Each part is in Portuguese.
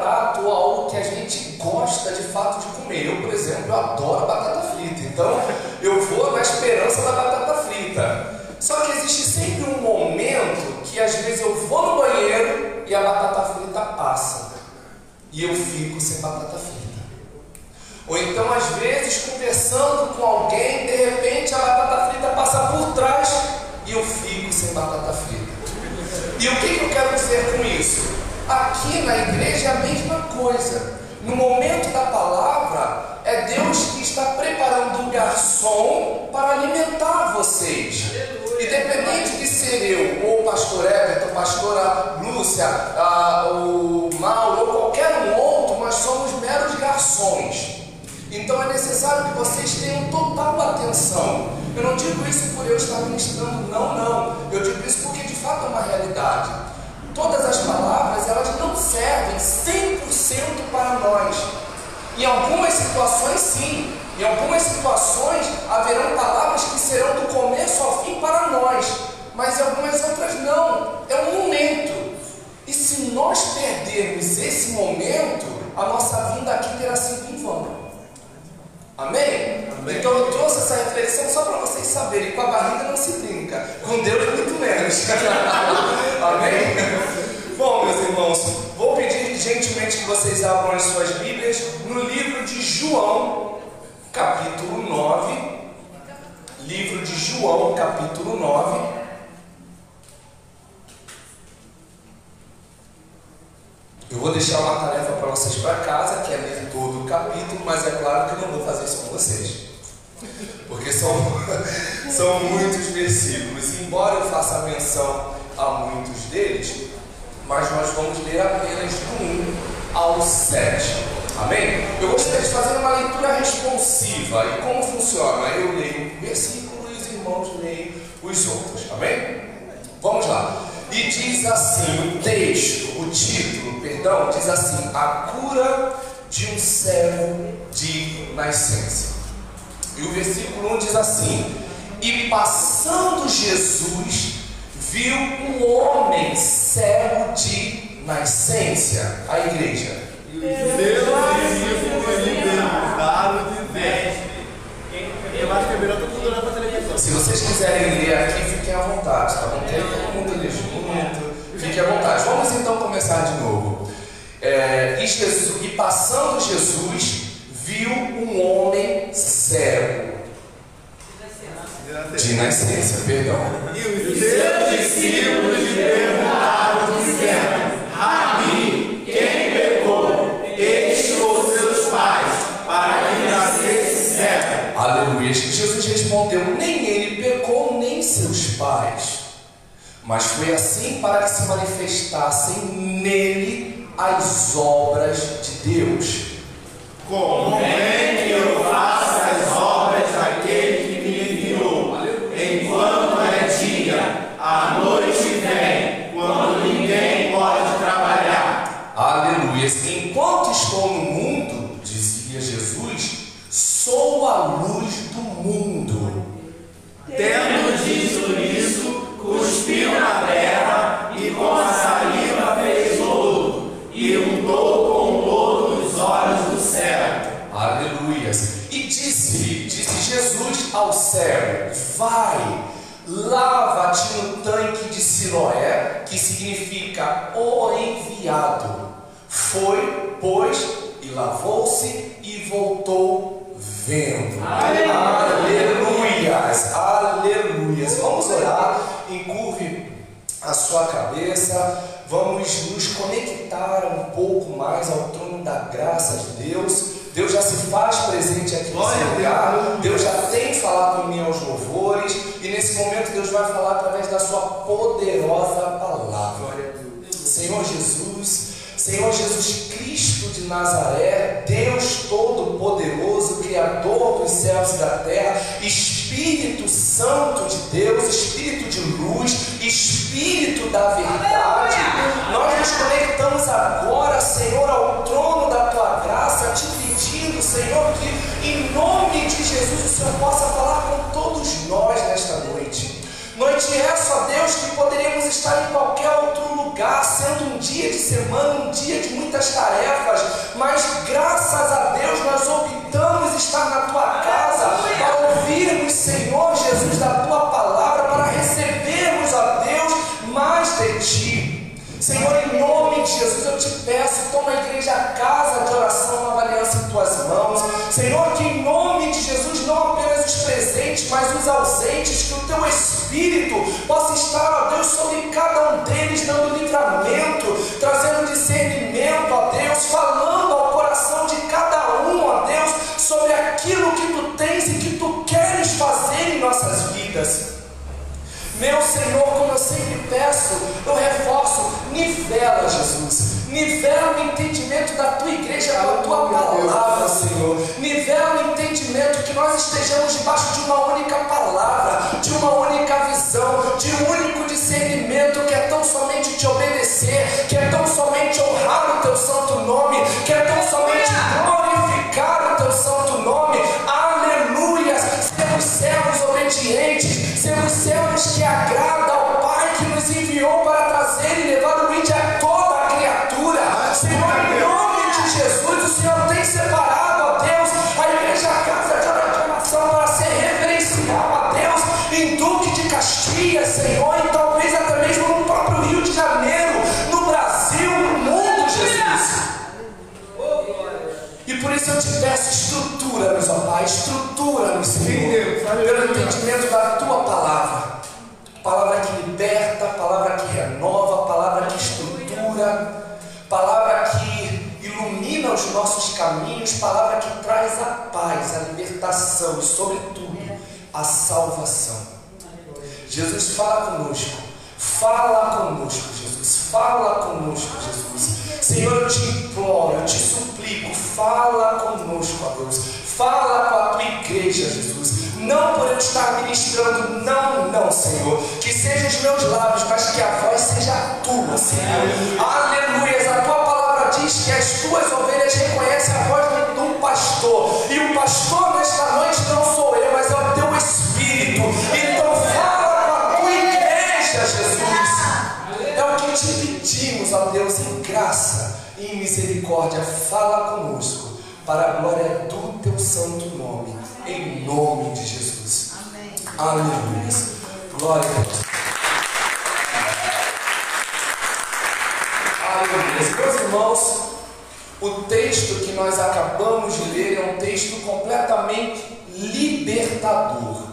prato ou algo que a gente gosta de fato de comer. Eu, por exemplo, adoro batata frita. Então, eu vou na esperança da batata frita. Só que existe sempre um momento que às vezes eu vou no banheiro e a batata frita passa. E eu fico sem batata frita. Ou então, às vezes, conversando com alguém, de repente a batata frita passa por trás e eu fico sem batata frita. E o que, que eu quero dizer com isso? Aqui na igreja é a mesma coisa. No momento da palavra, é Deus que está preparando o garçom para alimentar vocês. Independente de ser eu, ou o pastor Everton, pastora Lúcia, a, o Mauro, ou qualquer um outro, nós somos meros garçons. Então é necessário que vocês tenham total atenção. Eu não digo isso por eu estar ministrando, não, não. Eu digo isso porque de fato é uma realidade todas as palavras elas não servem 100% para nós. Em algumas situações, sim. Em algumas situações haverão palavras que serão do começo ao fim para nós, mas em algumas outras não. É um momento. E se nós perdermos esse momento, a nossa vinda aqui terá sido em vão. Amém? Amém? Então eu trouxe essa reflexão só para vocês saberem, com a barriga não se brinca, com Deus muito menos. Amém? Bom, meus irmãos, vou pedir gentilmente que vocês abram as suas Bíblias no livro de João, capítulo 9. Livro de João, capítulo 9. Eu vou deixar uma tarefa para vocês para casa, que é ler todo o capítulo, mas é claro que eu não vou fazer isso com vocês. Porque são, são muitos versículos. Embora eu faça menção a muitos deles, mas nós vamos ler apenas 1 ao 7. Amém? Eu gostaria de fazer uma leitura responsiva. E como funciona? Eu leio um versículo e os irmãos leem os outros. Amém? Vamos lá. E diz assim o texto, o título, perdão, diz assim: A cura de um servo de nascença. E o versículo 1 diz assim: E passando Jesus, viu um homem cego de nascença. A igreja. E os seus discípulos de veste. Eu acho que é melhor todo mundo olhar para a televisão. Se vocês quiserem ler aqui, fiquem à vontade, tá bom? Tem todo mundo ler junto. Fiquem à vontade. Vamos então começar de novo. É, e, Jesus, e passando Jesus, viu um homem cego. De nascença, perdão. E os seus discípulos lhe perguntaram, dizendo: Aleluia. Jesus respondeu: Nem ele pecou, nem seus pais. Mas foi assim para que se manifestassem nele as obras de Deus. Convém que eu faça as obras sou a luz do mundo. Tendo dito isso, cuspiu na terra e com a saliva fez lodo e untou com lodo os olhos do cego. Aleluia. E disse-lhe, disse Jesus ao cego: Vai, lava-te no tanque de Siloé, que significa o enviado. Foi, pois, e lavou-se e voltou vendo. Aleluias, aleluias. Vamos orar, encurve a sua cabeça, vamos nos conectar um pouco mais ao trono da graça de Deus Deus já se faz presente aqui nesse lugar. Deus já tem falado em mim aos louvores. E nesse momento Deus vai falar através da sua poderosa palavra. Senhor Jesus, Senhor Jesus Cristo de Nazaré, Deus Todo-Poderoso, Criador dos céus e da terra, Espírito Santo de Deus, Espírito de luz, Espírito da verdade, nós nos conectamos agora, Senhor, ao trono da tua graça, te pedindo, Senhor, que em nome de Jesus o Senhor possa falar com todos nós nesta noite. Noite essa, Deus, que poderíamos estar em qualquer outro lugar, sendo um dia de semana, um dia de muitas tarefas, mas graças a Deus nós optamos estar na tua casa para ouvirmos, Senhor Jesus, da tua palavra, para recebermos, ó Deus, mais de ti. Senhor, em nome de Jesus, eu te peço, toma a igreja a casa de oração, nova aliança em tuas mãos. Senhor, que em nome de Jesus, não apenas os presentes, mas os ausentes, que o teu Espírito possa estar, ó Deus, sobre cada um deles, dando livramento, trazendo discernimento, ó Deus, falando ao coração de cada um, ó Deus, sobre aquilo que tu tens e que tu queres fazer em nossas vidas. Meu Senhor, como eu sempre peço, eu reforço, nivela, Jesus. Nivela o entendimento da tua igreja com a tua palavra, Senhor. Nivela o entendimento que nós estejamos debaixo de uma única palavra, de uma única visão, de um único discernimento que é tão somente te obedecer, que é tão somente honrar o teu santo nome, que é tão somente Pai, estrutura-nos, Senhor, pelo entendimento da tua palavra. Palavra que liberta, palavra que renova, palavra que estrutura, palavra que ilumina os nossos caminhos, palavra que traz a paz, a libertação e, sobretudo, a salvação. Jesus fala conosco, fala conosco, Jesus, fala conosco, Jesus. Senhor, eu te imploro, eu te suplico, fala conosco, Deus, fala com a tua igreja, Jesus. Não por eu estar ministrando, não, não, Senhor. Que sejam os meus lábios, mas que a voz seja a tua, Senhor. Aleluia. A tua palavra diz que as tuas ovelhas reconhecem a voz do pastor. E o pastor nesta noite não sou eu, mas é o teu Espírito. Então fala com a tua igreja, Jesus. É o que te pedimos, ó Deus, em graça e em misericórdia. Fala conosco, para a glória do teu santo nome, em nome de Jesus. Amém. Aleluia. Glória a Deus. Aleluia. Meus irmãos, o texto que nós acabamos de ler é um texto completamente libertador.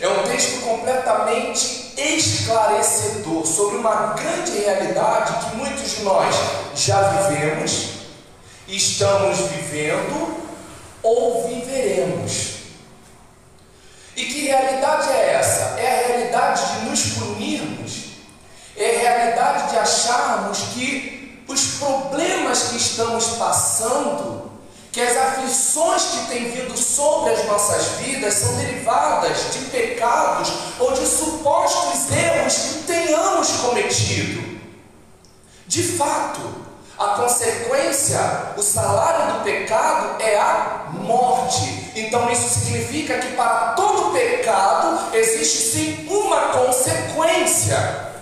É um texto completamente esclarecedor sobre uma grande realidade que muitos de nós já vivemos, estamos vivendo ou viveremos. E que realidade é essa? É a realidade de nos punirmos, é a realidade de acharmos que os problemas que estamos passando que as aflições que têm vindo sobre as nossas vidas são derivadas de pecados ou de supostos erros que tenhamos cometido. De fato, a consequência, o salário do pecado é a morte. Então isso significa que para todo pecado existe sim uma consequência.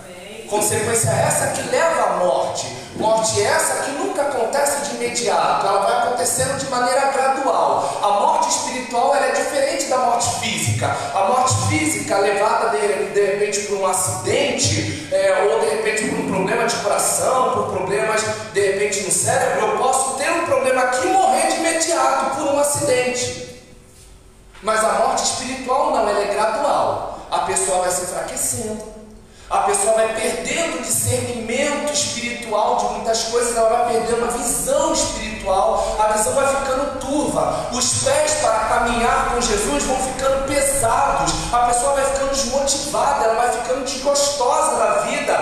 Consequência essa que leva à morte. Morte essa que nunca acontece de imediato, ela vai acontecendo de maneira gradual. A morte espiritual é diferente da morte física. A morte física, levada de, de repente por um acidente, é, ou de repente por um problema de coração, por problemas de repente no cérebro, eu posso ter um problema aqui e morrer de imediato por um acidente. Mas a morte espiritual não, ela é gradual. A pessoa vai se enfraquecendo, a pessoa vai perdendo discernimento espiritual de muitas coisas, ela vai perdendo a visão espiritual, a visão vai ficando turva, os pés para caminhar com Jesus vão ficando pesados, a pessoa vai ficando desmotivada, ela vai ficando desgostosa da vida,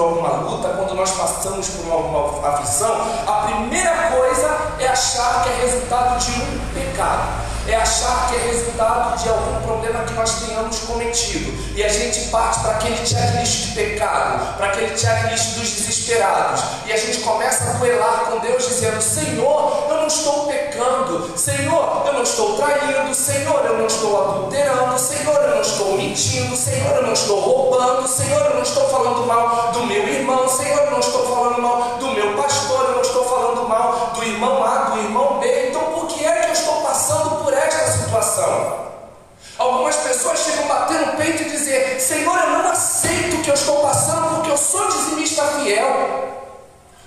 por alguma luta, quando nós passamos por alguma aflição, a primeira coisa é achar que é resultado de um pecado é achar que é resultado de algum problema que nós tenhamos cometido. E a gente parte para aquele checklist de pecado, para aquele checklist dos desesperados. E a gente começa a duelar com Deus, dizendo: Senhor, eu não estou pecando. Senhor, eu não estou traindo. Senhor, eu não estou adulterando. Senhor, eu não estou mentindo. Senhor, eu não estou roubando. Senhor, eu não estou falando mal do meu irmão. Senhor, eu não estou falando mal do meu pastor. Eu não estou falando mal do irmão A, do irmão B. Então, por que é que eu estou passando situação. Algumas pessoas chegam bater no peito e dizer: Senhor, eu não aceito o que eu estou passando porque eu sou dizimista fiel.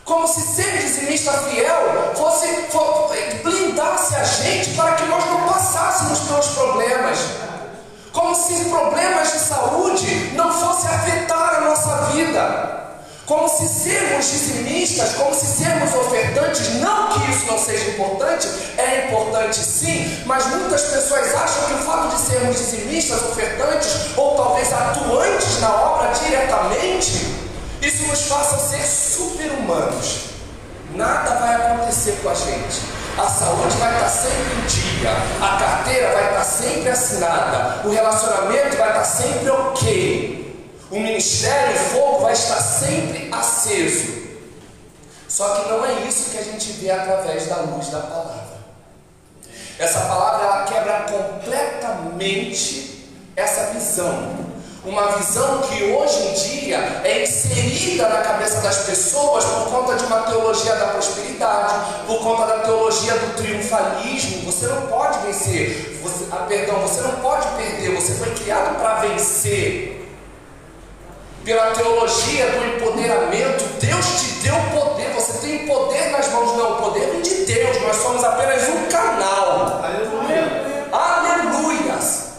Como se ser dizimista fiel fosse, fosse blindasse a gente para que nós não passássemos pelos problemas. Como se problemas de saúde não fossem afetar a nossa vida. Como se sermos dizimistas, como se sermos ofertantes, não que isso não seja importante, é importante sim, mas muitas pessoas acham que o fato de sermos dizimistas, ofertantes, ou talvez atuantes na obra diretamente, isso nos faça ser super-humanos. Nada vai acontecer com a gente. A saúde vai estar sempre em dia, a carteira vai estar sempre assinada, o relacionamento vai estar sempre ok. O ministério, o fogo vai estar sempre aceso. Só que não é isso que a gente vê através da luz da palavra. Essa palavra ela quebra completamente essa visão. Uma visão que hoje em dia é inserida na cabeça das pessoas por conta de uma teologia da prosperidade, por conta da teologia do triunfalismo. Você não pode vencer, você, ah, perdão, você não pode perder, você foi criado para vencer pela teologia do empoderamento, Deus te deu poder, você tem poder nas mãos, não, o poder vem de Deus, nós somos apenas um canal. Aleluia. Aleluias.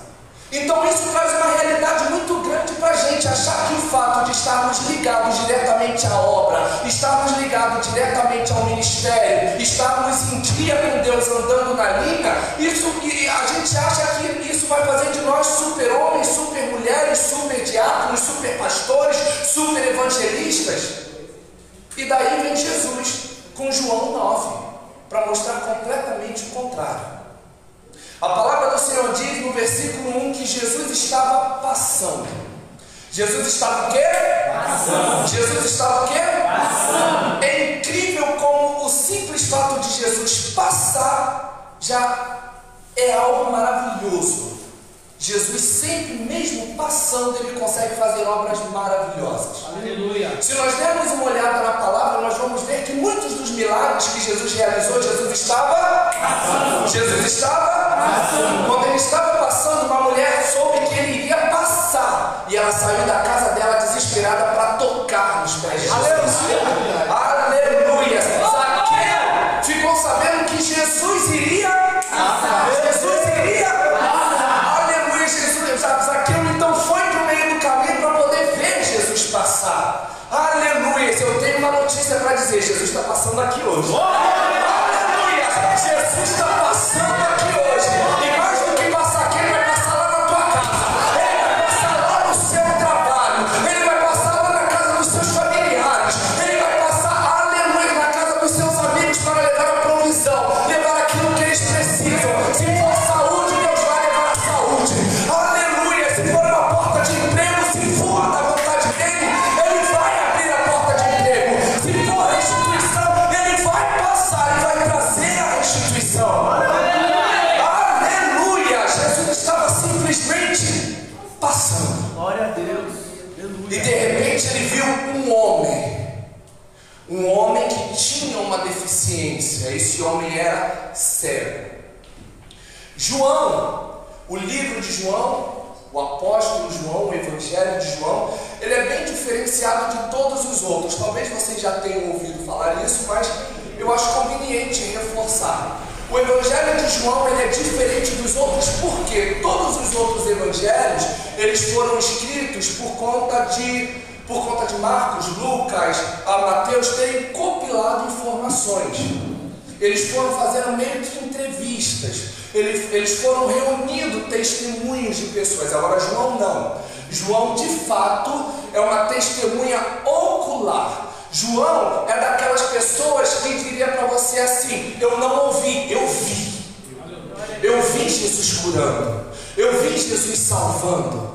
Então isso traz uma realidade muito grande a gente, achar que o fato de estarmos ligados diretamente à obra, estarmos ligados diretamente ao ministério, estarmos em dia com Deus andando na linha, isso a gente acha que isso vai fazer de nós super-homens, super-mulheres, super-diáconos, super-pastores, super-evangelistas. E daí vem Jesus com João 9, para mostrar completamente o contrário. A palavra do Senhor diz no versículo 1 que Jesus estava passando. Jesus estava o quê? Passando. Jesus estava o quê? Passando. É incrível como o simples fato de Jesus passar já é algo maravilhoso. Jesus sempre, mesmo passando, ele consegue fazer obras maravilhosas. Aleluia. Se nós dermos uma olhada na palavra, nós vamos ver que muitos dos milagres que Jesus realizou, Jesus estava passando. Jesus estava passando. Quando ele estava passando, uma mulher soube que ele iria passar. E ela saiu da casa dela desesperada para tocar nos pés de Jesus. Aleluia. Aleluia. Zaqueu ficou sabendo que Jesus iria passar. Jesus iria passar. Aleluia. Jesus, Zaqueu então foi para o meio do caminho para poder ver Jesus passar. Aleluia. Eu tenho uma notícia para dizer: Jesus está passando aqui hoje. Aleluia. Homem que tinha uma deficiência. Esse homem era cego. João, o livro de João, o apóstolo João, o evangelho de João, ele é bem diferenciado de todos os outros. Talvez vocês já tenham ouvido falar isso, mas eu acho conveniente reforçar. O evangelho de João ele é diferente dos outros porque todos os outros evangelhos eles foram escritos por conta de por conta de Marcos, Lucas, a Mateus terem compilado informações. Eles foram fazendo meio que entrevistas. Eles, eles foram reunindo testemunhos de pessoas. Agora João não. João de fato é uma testemunha ocular. João é daquelas pessoas que diria para você assim: eu não ouvi, eu vi. Eu vi Jesus curando. Eu vi Jesus salvando.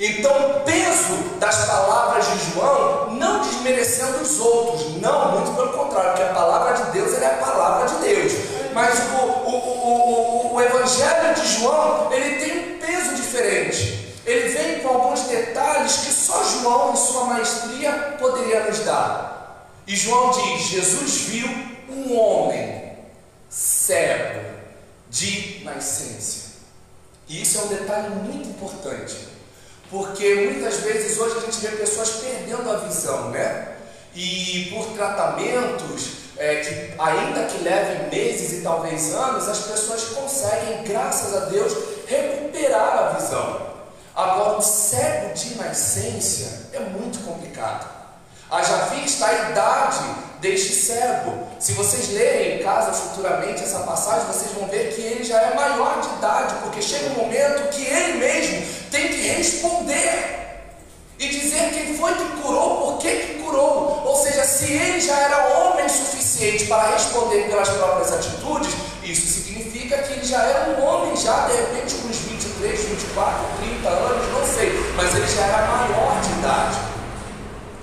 Então, o peso das palavras de João, não desmerecendo os outros, não, muito pelo contrário, porque a palavra de Deus é a palavra de Deus. Mas o, o, o, o, Evangelho de João, ele tem um peso diferente. Ele vem com alguns detalhes que só João, em sua maestria, poderia nos dar. E João diz: Jesus viu um homem cego de nascença. E isso é um detalhe muito importante. Porque muitas vezes hoje a gente vê pessoas perdendo a visão, né? E por tratamentos, é, que ainda que levem meses e talvez anos, as pessoas conseguem, graças a Deus, recuperar a visão. Agora, o cego de nascença é muito complicado. Haja vista a idade deste cego. Se vocês lerem em casa futuramente essa passagem, vocês vão ver que ele já é maior de idade, porque chega um momento que ele mesmo tem que responder e dizer quem foi que curou, por que, que curou. Ou seja, se ele já era homem suficiente para responder pelas próprias atitudes, isso significa que ele já era um homem, já de repente com uns 23, 24, 30 anos, não sei, mas ele já era maior de idade.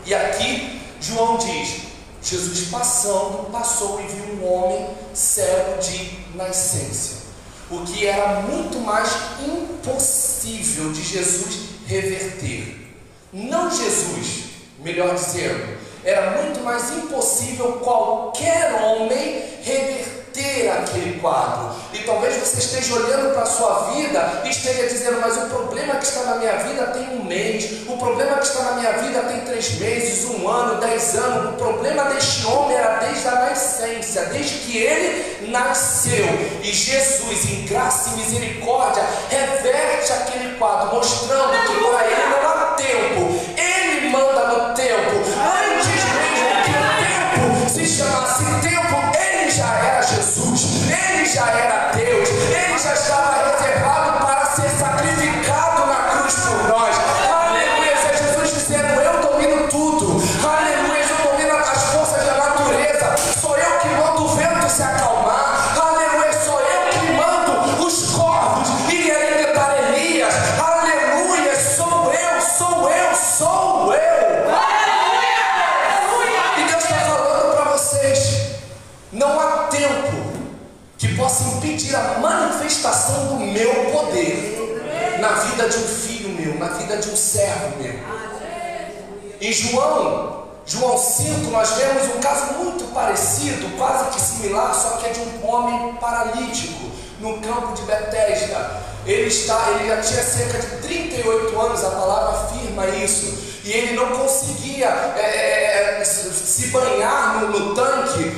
E aqui João diz: Jesus passando, passou e viu um homem cego de nascença o que era muito mais impossível de Jesus reverter. Não Jesus, melhor dizendo, era muito mais impossível qualquer homem reverter ter aquele quadro. E talvez você esteja olhando para a sua vida e esteja dizendo, mas o problema que está na minha vida tem um mês, o problema que está na minha vida tem três meses, um ano, dez anos. O problema deste homem era desde a nascença, desde que ele nasceu. E Jesus, em graça e misericórdia, reverte aquele quadro, mostrando que para ele não há tempo. Ele manda no tempo. Antes mesmo que o tempo se chamasse tempo, já era Deus, ele já estava poder na vida de um filho meu, na vida de um servo meu. Em João, João 5, nós vemos um caso muito parecido, quase que similar, só que é de um homem paralítico no campo de Betesda. Ele, está, ele já tinha cerca de 38 anos, a palavra afirma isso, e ele não conseguia é, se banhar no, no tanque,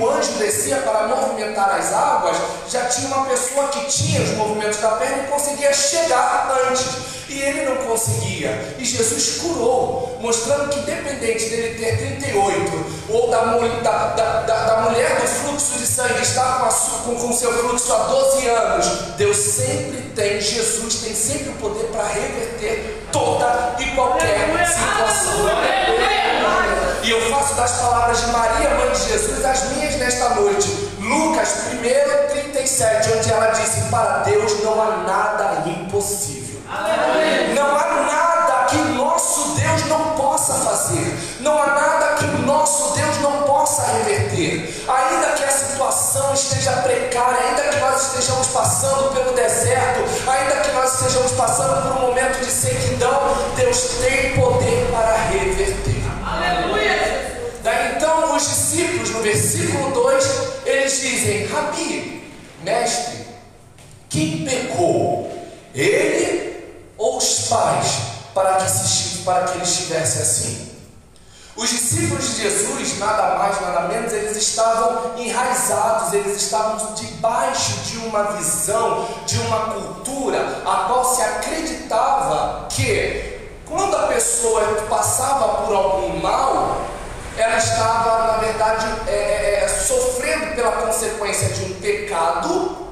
o anjo descia para movimentar as águas, já tinha uma pessoa que tinha os movimentos da perna e conseguia chegar antes. E ele não conseguia. E Jesus curou, mostrando que, independente dele ter 38, ou da, da, da, da mulher do fluxo de sangue estar com, a, com, com seu fluxo há 12 anos, Deus sempre tem, Jesus tem sempre o poder para reverter toda e qualquer situação. E eu faço das palavras de Maria, mãe de Jesus, as minhas nesta noite. Lucas 1, 37, onde ela disse: Para Deus não há nada impossível. Aleluia. Não há nada que nosso Deus não possa fazer. Não há nada que nosso Deus não possa reverter. Ainda que a situação esteja precária, ainda que nós estejamos passando pelo deserto, ainda que nós estejamos passando por um momento de sequidão, Deus tem poder para reverter. Versículo 2, eles dizem: Rabi, mestre, quem pecou? Ele ou os pais para que, se, para que ele estivesse assim? Os discípulos de Jesus, nada mais, nada menos, eles estavam enraizados, eles estavam debaixo de uma visão, de uma cultura, a qual se acreditava que quando a pessoa passava por algum mal, ela estava, na verdade, é, é, é sofrendo pela consequência de um pecado,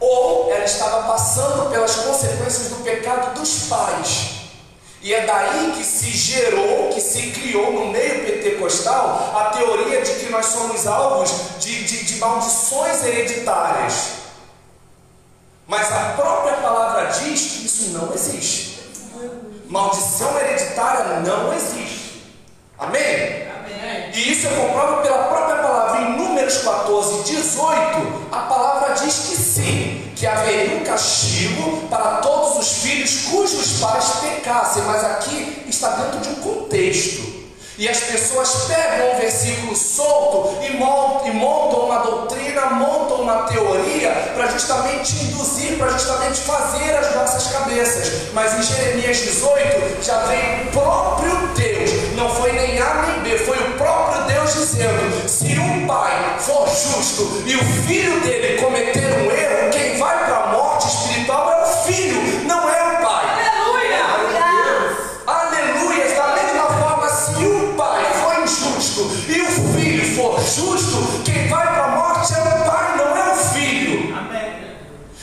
ou ela estava passando pelas consequências do pecado dos pais. E é daí que se gerou, que se criou no meio pentecostal a teoria de que nós somos alvos de, de, de maldições hereditárias. Mas a própria palavra diz que isso não existe. Maldição hereditária não existe. Amém? E isso é comprovado pela própria palavra. Em Números 14, 18, a palavra diz que sim que haveria um castigo para todos os filhos cujos pais pecassem, mas aqui está dentro de um contexto. E as pessoas pegam um versículo solto e montam, e montam uma doutrina, montam uma teoria para justamente induzir, para justamente fazer as nossas cabeças. Mas em Jeremias 18 já vem o próprio Deus, não foi nem A nem B, foi o Deus dizendo: se um pai for justo e o filho dele cometer um erro, quem vai para a morte espiritual é o filho, não é o pai. Aleluia! Aleluia! Da mesma forma, se o pai for injusto e o filho for justo, quem vai para a morte é o pai, não é o filho. Amém.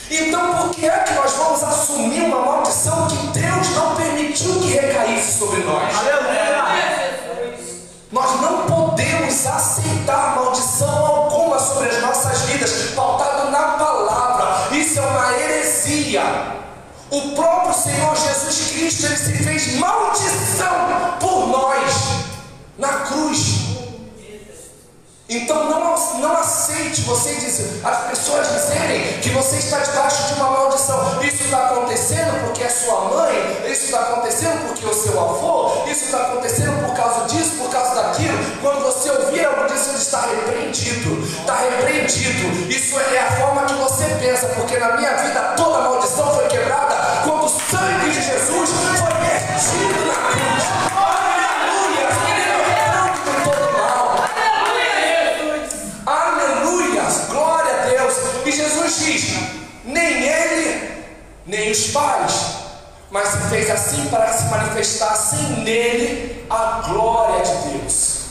Então, por que é que nós vamos assumir uma maldição que Deus não permitiu que recaísse sobre nós? Nós heresia. O próprio Senhor Jesus Cristo ele se fez maldição por nós na cruz. Então não, não aceite você dizer, as pessoas dizerem que você está debaixo de uma maldição. Isso está acontecendo porque é sua mãe, isso está acontecendo porque é o seu avô, isso está acontecendo por causa disso, por causa daquilo. Quando você ouvir algo disso, está repreendido. Está repreendido. Isso é a forma que você pensa, porque na minha vida toda maldição foi quebrada quando o sangue de Jesus foi vertido Diz: nem ele, nem os pais, mas se fez assim para se manifestasse nele a glória de Deus.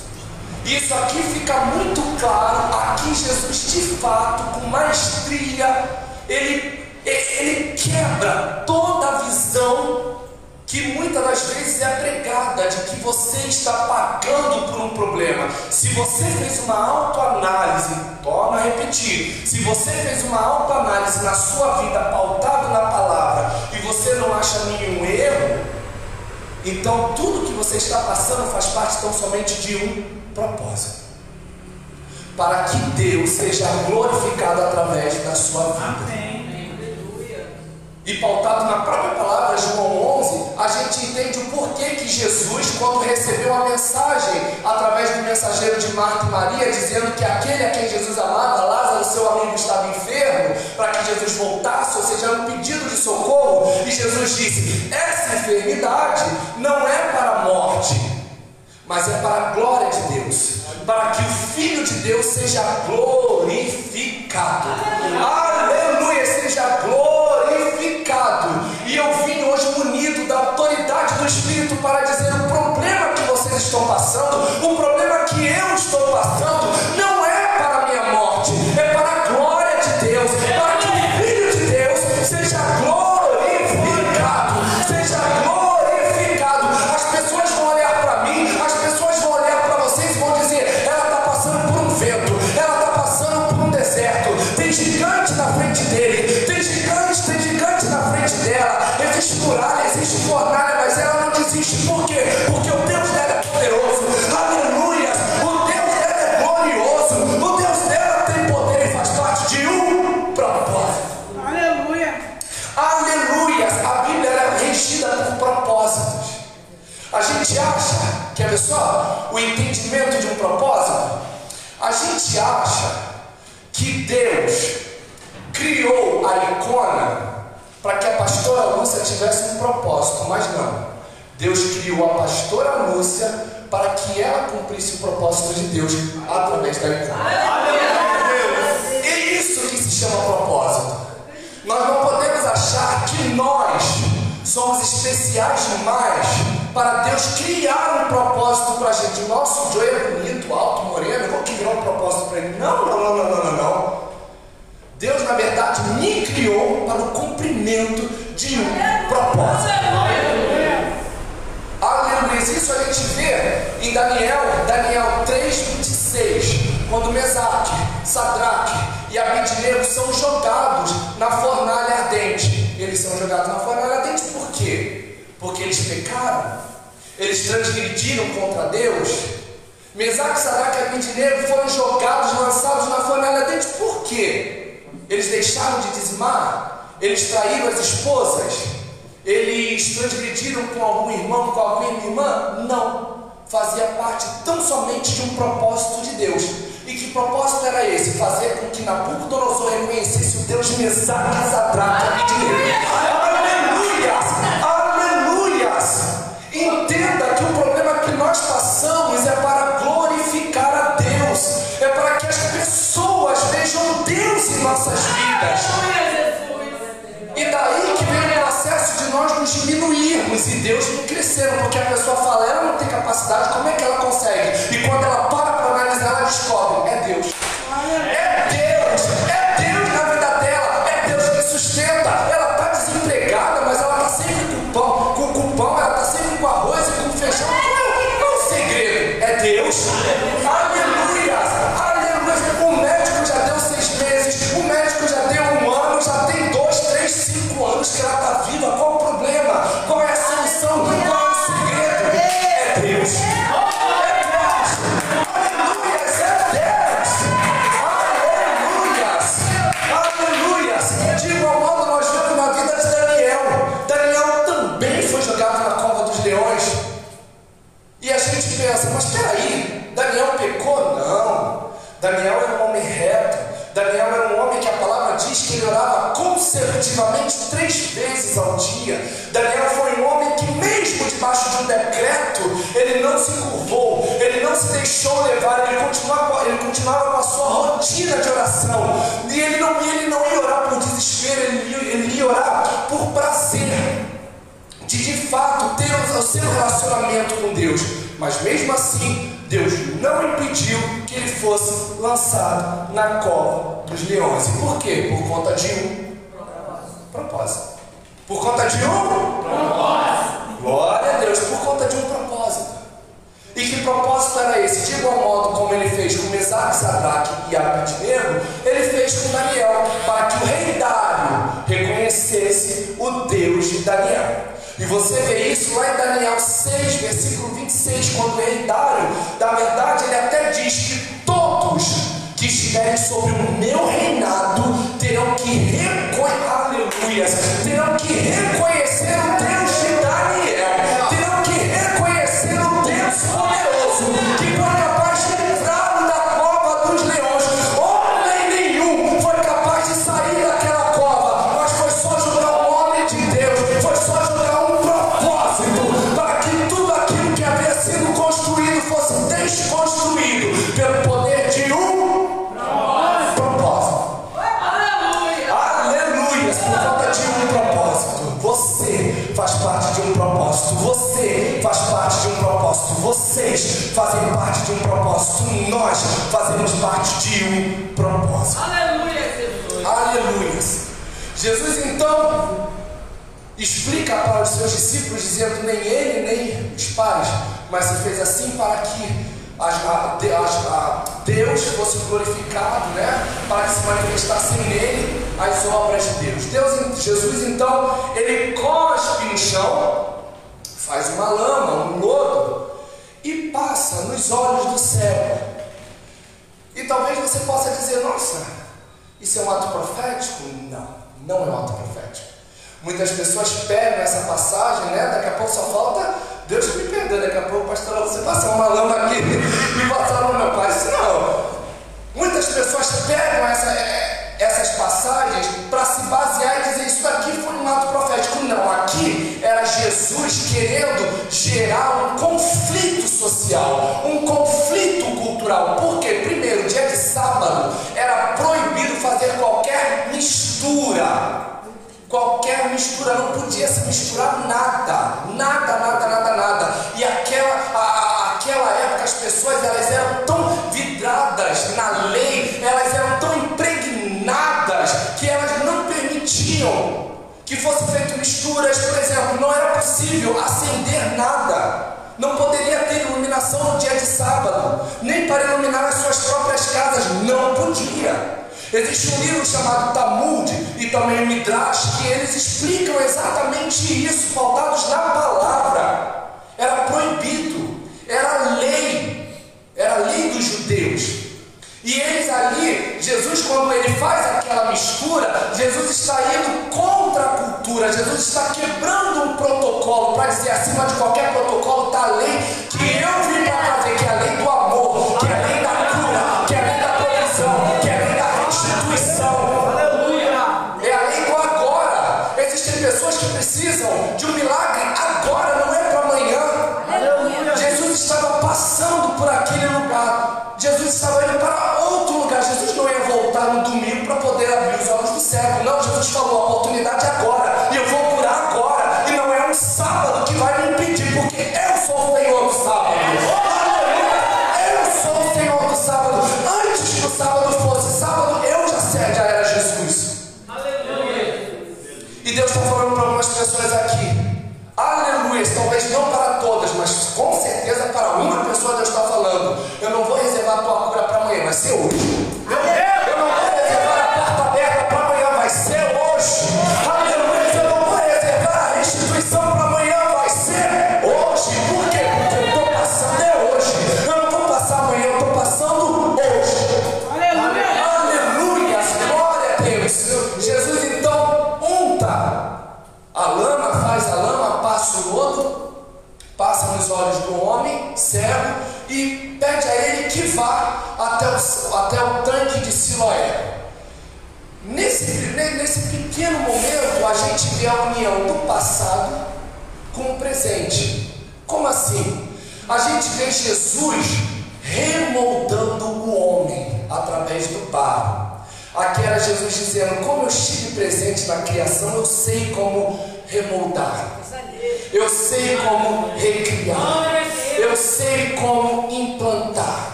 Isso aqui fica muito claro. Aqui Jesus, de fato, com maestria, ele, ele quebra toda a visão que muitas das vezes é pregada de que você está pagando por um problema. Se você fez uma autoanálise, torna a repetir, se você fez uma autoanálise na sua vida pautado na palavra e você não acha nenhum erro, então tudo que você está passando faz parte tão somente de um propósito. Para que Deus seja glorificado através da sua vida. Amém. E pautado na própria palavra, João 11, a gente entende o porquê que Jesus, quando recebeu a mensagem através do mensageiro de Marta e Maria, dizendo que aquele a quem Jesus amava, Lázaro, seu amigo, estava enfermo, para que Jesus voltasse, ou seja, era um pedido de socorro, e Jesus disse: Essa enfermidade não é para a morte, mas é para a glória de Deus, para que o Filho de Deus seja glorificado. Aleluia, seja glorificado. E eu vim hoje munido da autoridade do Espírito para dizer o problema que vocês estão passando, o problema que eu estou passando, não Gente acha que Deus criou a icona para que a pastora Lúcia tivesse um propósito, mas não. Deus criou a pastora Lúcia para que ela cumprisse o propósito de Deus através da icona. É isso que se chama propósito. Nós não podemos achar que nós somos especiais demais para Deus criar um propósito para a gente. Nosso Joe é bonito, alto, moreno, para ele. Não, não, não, não, não, não. Deus, na verdade, me criou para o cumprimento de um propósito. Aleluia. Isso a gente vê em Daniel, Daniel 3, 26, quando Mesaque, Sadraque e Abidnego são jogados na fornalha ardente. Eles são jogados na fornalha ardente por quê? Porque eles pecaram, eles transgrediram contra Deus. Mesaque, Sadraque e Abidnego foram jogados, lançados na fornalha ardente por quê? Eles deixaram de dizimar, eles traíram as esposas, eles transgrediram com algum irmão, com alguma irmã? Não. Fazia parte tão somente de um propósito de Deus. E que propósito era esse? Fazer com que Nabucodonosor reconhecesse o Deus de Mesaque, Sadraque e Abednego. Aleluias! Aleluias! Entenda que o problema que nós passamos vejam Deus em nossas vidas. E daí que vem o processo de nós nos diminuirmos e Deus não crescer, porque a pessoa fala, ela não tem capacidade, como é que ela consegue? E quando ela para para analisar, ela descobre, é Deus. É Deus, é Deus na vida dela, é Deus que sustenta. Sadraque e Abednego, ele fez com Daniel, para que o rei Dário reconhecesse o Deus de Daniel. E você vê isso lá em Daniel 6, versículo 26, quando o rei Dário, na verdade, ele até diz que todos que estiverem sobre o meu reinado terão que reconhecer, aleluias, terão que reconhecer o Deus Vocês fazem parte de um propósito. Nós fazemos parte de um propósito. Aleluia, Jesus. Aleluia! Jesus então explica para os seus discípulos, dizendo: nem ele, nem os pais, mas se fez assim para que Deus fosse glorificado, né? Para que se manifestassem nele as obras de Deus. Deus. Jesus então, ele cospe no chão, faz uma lama, os olhos do céu. E talvez você possa dizer: nossa, isso é um ato profético? Não, não é um ato profético. Muitas pessoas pegam essa passagem, né? Daqui a pouco só falta, Deus me perdoa, daqui a pouco, pastor, você passar uma lama aqui e passar no meu pai. Isso não. Muitas pessoas pegam essa, é, essas passagens para se basear e dizer isso aqui foi um ato profético. Não, aqui era Jesus querendo gerar um conflito social, um conflito cultural. Porque, primeiro, dia de sábado era proibido fazer qualquer mistura. Qualquer mistura, não podia se misturar nada, nada, nada, nada, nada. E aquela, a, a, aquela época as pessoas elas eram tão vidradas na lei, elas eram que fossem feitas misturas, por exemplo, não era possível acender nada. Não poderia ter iluminação no dia de sábado, nem para iluminar as suas próprias casas, não podia. Existe um livro chamado Talmud e também Midrash que eles explicam exatamente isso, faltados na palavra. Era proibido.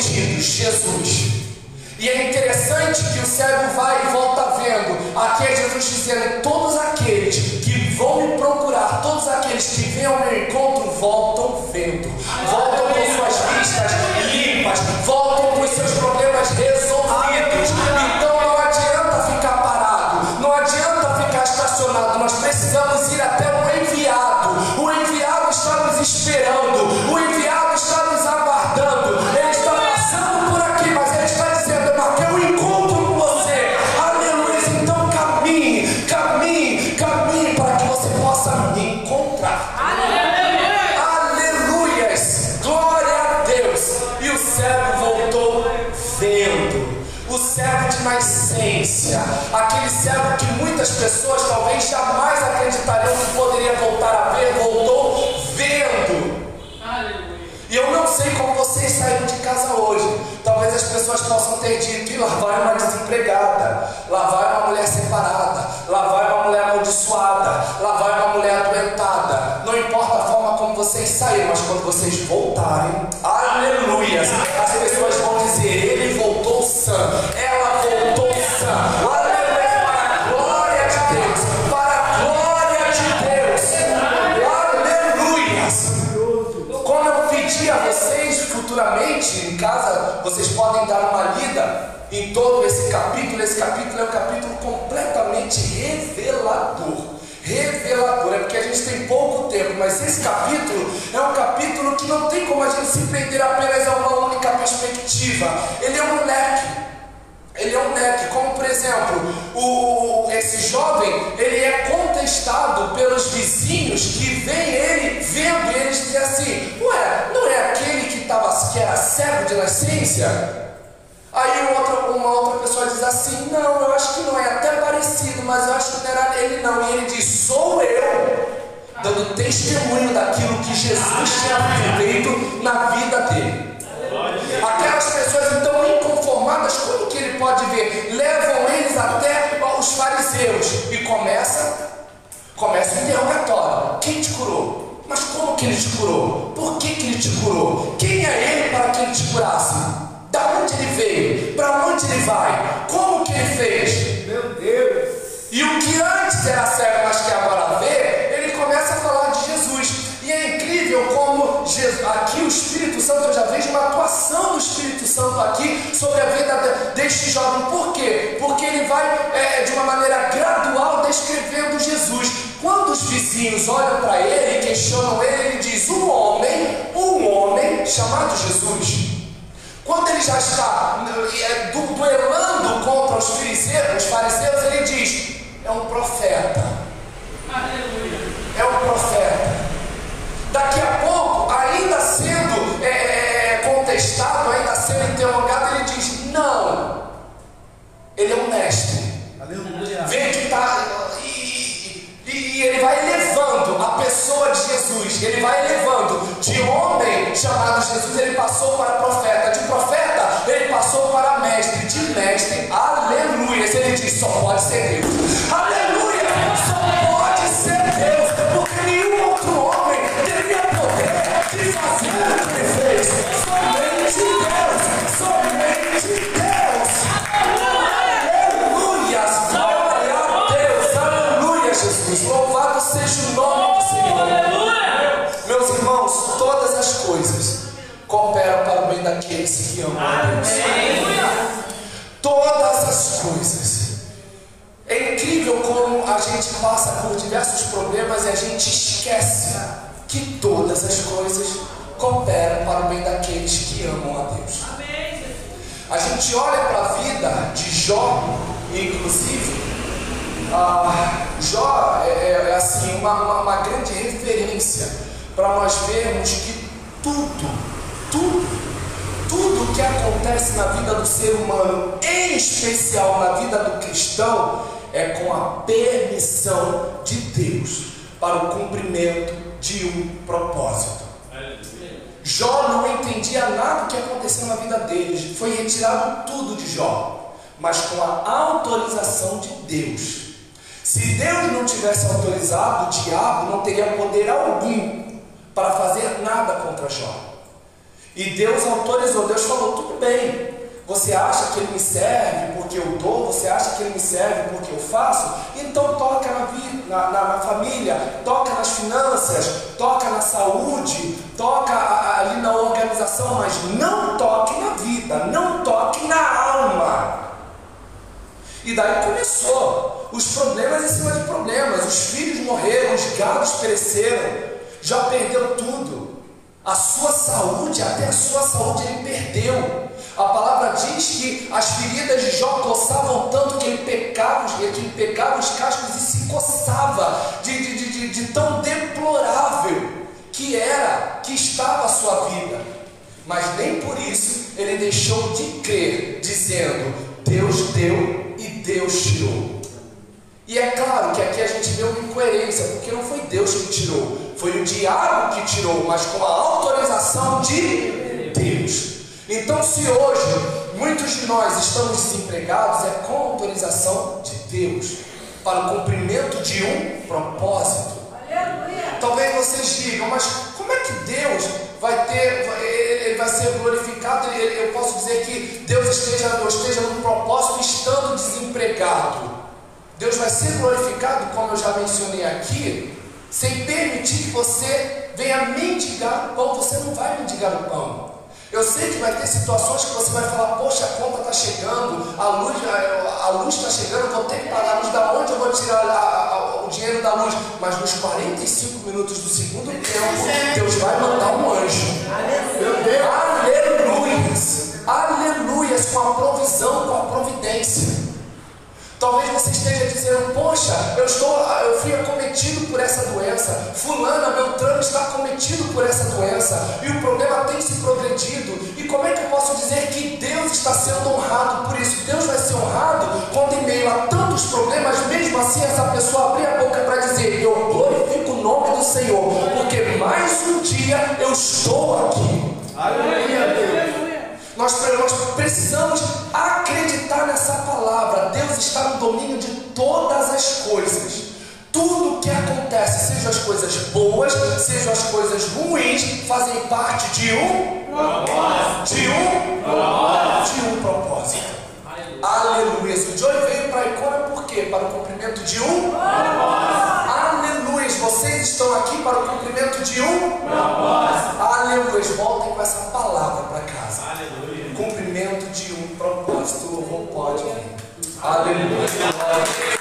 prometidos, Jesus. E é interessante que o cego vai e volta vendo. Aqui é Jesus dizendo: todos aqueles que vão me procurar, todos aqueles que vêm ao meu encontro, voltam vendo, voltam com suas vistas muitas pessoas talvez jamais acreditariam que poderia voltar a ver, voltou vendo. E eu não sei como vocês saíram de casa hoje. Talvez as pessoas possam ter dito: e lá vai uma desempregada, lá vai uma mulher separada, lá vai uma mulher amaldiçoada, lá vai uma mulher adoentada. Não importa a forma como vocês saíram, mas quando vocês voltarem, aleluia, as pessoas vão dizer: ele voltou sã. É esse capítulo é um capítulo que não tem como a gente se prender apenas a uma única perspectiva. Ele é um leque. Ele é um leque, como por exemplo, o, esse jovem, ele é contestado pelos vizinhos que veem ele vendo e eles dizem assim, ué, não é aquele que, tava, que era cego de nascença? Aí outra, uma outra pessoa diz assim, não, eu acho que não, é até parecido, mas eu acho que não era ele não. E ele diz, sou eu, dando testemunho daquilo que Jesus tinha feito na vida dele. Aquelas pessoas então inconformadas, como que ele pode ver? Levam eles até os fariseus e começa, começa o interrogatório. Quem te curou? Mas como que ele te curou? Por que, que ele te curou? Quem é ele para que ele te curasse? Da onde ele veio? Para onde ele vai? Como que ele fez? Meu Deus! E o que antes era cego, mas que agora jovem. Por quê? Porque ele vai é, de uma maneira gradual descrevendo Jesus. Quando os vizinhos olham para ele e questionam ele, ele diz: um homem, um homem chamado Jesus. Quando ele já está é, duelando contra os fariseus, os fariseus, ele diz: é um profeta. Aleluia. É um profeta. Daqui a pouco, ainda sendo é, é, contestado, ainda sendo interrogado, ele diz: não, ele é um mestre. Aleluia! Vê que está. E, e, e ele vai elevando a pessoa de Jesus, ele vai elevando de homem chamado Jesus, ele passou para profeta, de profeta, ele passou para mestre, de mestre, aleluia. Ele diz: só pode ser Deus, aleluia, só pode ser Deus, porque nenhum outro homem teria poder de fazer o que ele fez, somente Deus, somente Deus. Jesus! Louvado seja o nome do Senhor! Meus irmãos, todas as coisas cooperam para o bem daqueles que amam a Deus. Todas as coisas. É incrível como a gente passa por diversos problemas e a gente esquece que todas as coisas cooperam para o bem daqueles que amam a Deus. A gente olha para a vida de Jó, inclusive, ah, Jó é, é, assim uma, uma, uma grande referência para nós vermos que tudo, tudo, tudo que acontece na vida do ser humano, em especial na vida do cristão, é com a permissão de Deus para o cumprimento de um propósito. Jó não entendia nada do que aconteceu na vida dele, foi retirado tudo de Jó, mas com a autorização de Deus. Se Deus não tivesse autorizado, o diabo não teria poder algum para fazer nada contra Jó. E Deus autorizou, Deus falou: tudo bem, você acha que ele me serve porque eu dou? Você acha que ele me serve porque eu faço? Então toca na, vida, na, na, na família, toca nas finanças, toca na saúde, toca ali na organização, mas não toque na vida, não toque. E daí começou os problemas em cima de problemas. Os filhos morreram, os gados pereceram, já perdeu tudo. A sua saúde, até a sua saúde ele perdeu. A palavra diz que as feridas de Jó coçavam tanto que ele pecava, que ele pegava os cascos e se coçava de, de, de, de, tão deplorável que era, que estava a sua vida. Mas nem por isso ele deixou de crer, dizendo: Deus deu Deus tirou. E é claro que aqui a gente vê uma incoerência, porque não foi Deus que tirou, foi o diabo que tirou, mas com a autorização de Deus. Então, se hoje muitos de nós estamos desempregados, é com a autorização de Deus, para o cumprimento de um propósito. Talvez vocês digam, mas como é que Deus vai ter, ele vai ser glorificado? Eu posso dizer que Deus esteja, esteja no propósito estando desempregado. Deus vai ser glorificado, como eu já mencionei aqui, sem permitir que você venha mendigar o pão. Você não vai mendigar o pão. Eu sei que vai ter situações que você vai falar, poxa, a conta está chegando, a luz a, a luz está chegando, vou ter que pagar a luz, da onde eu vou tirar a, a, o dinheiro da luz? Mas nos 45 minutos do segundo tempo, Deus vai mandar um anjo. Aleluias! Aleluias! Com a provisão, com a providência. Talvez você esteja dizendo, poxa, eu estou, eu fui acometido por essa doença, fulana, Beltrano está acometido por essa doença, e o problema tem se progredido. E como é que eu posso dizer que Deus está sendo honrado por isso? Deus vai ser honrado quando em meio a tantos problemas, mesmo assim essa pessoa abrir a boca para dizer, eu glorifico o nome do Senhor, porque mais um dia eu estou aqui. Aleluia, Deus. Nós, nós precisamos acreditar nessa palavra. Deus está no domínio de todas as coisas. Tudo que acontece, sejam as coisas boas, sejam as coisas ruins, fazem parte de um de um de um propósito. Aleluia. O Joy veio para a Icona por quê? Para o cumprimento de um Aleluia. Vocês estão aqui para o cumprimento de um Aleluia. Voltem com essa palavra para casa. Cumprimento de um propósito. O pode vir. Aleluia.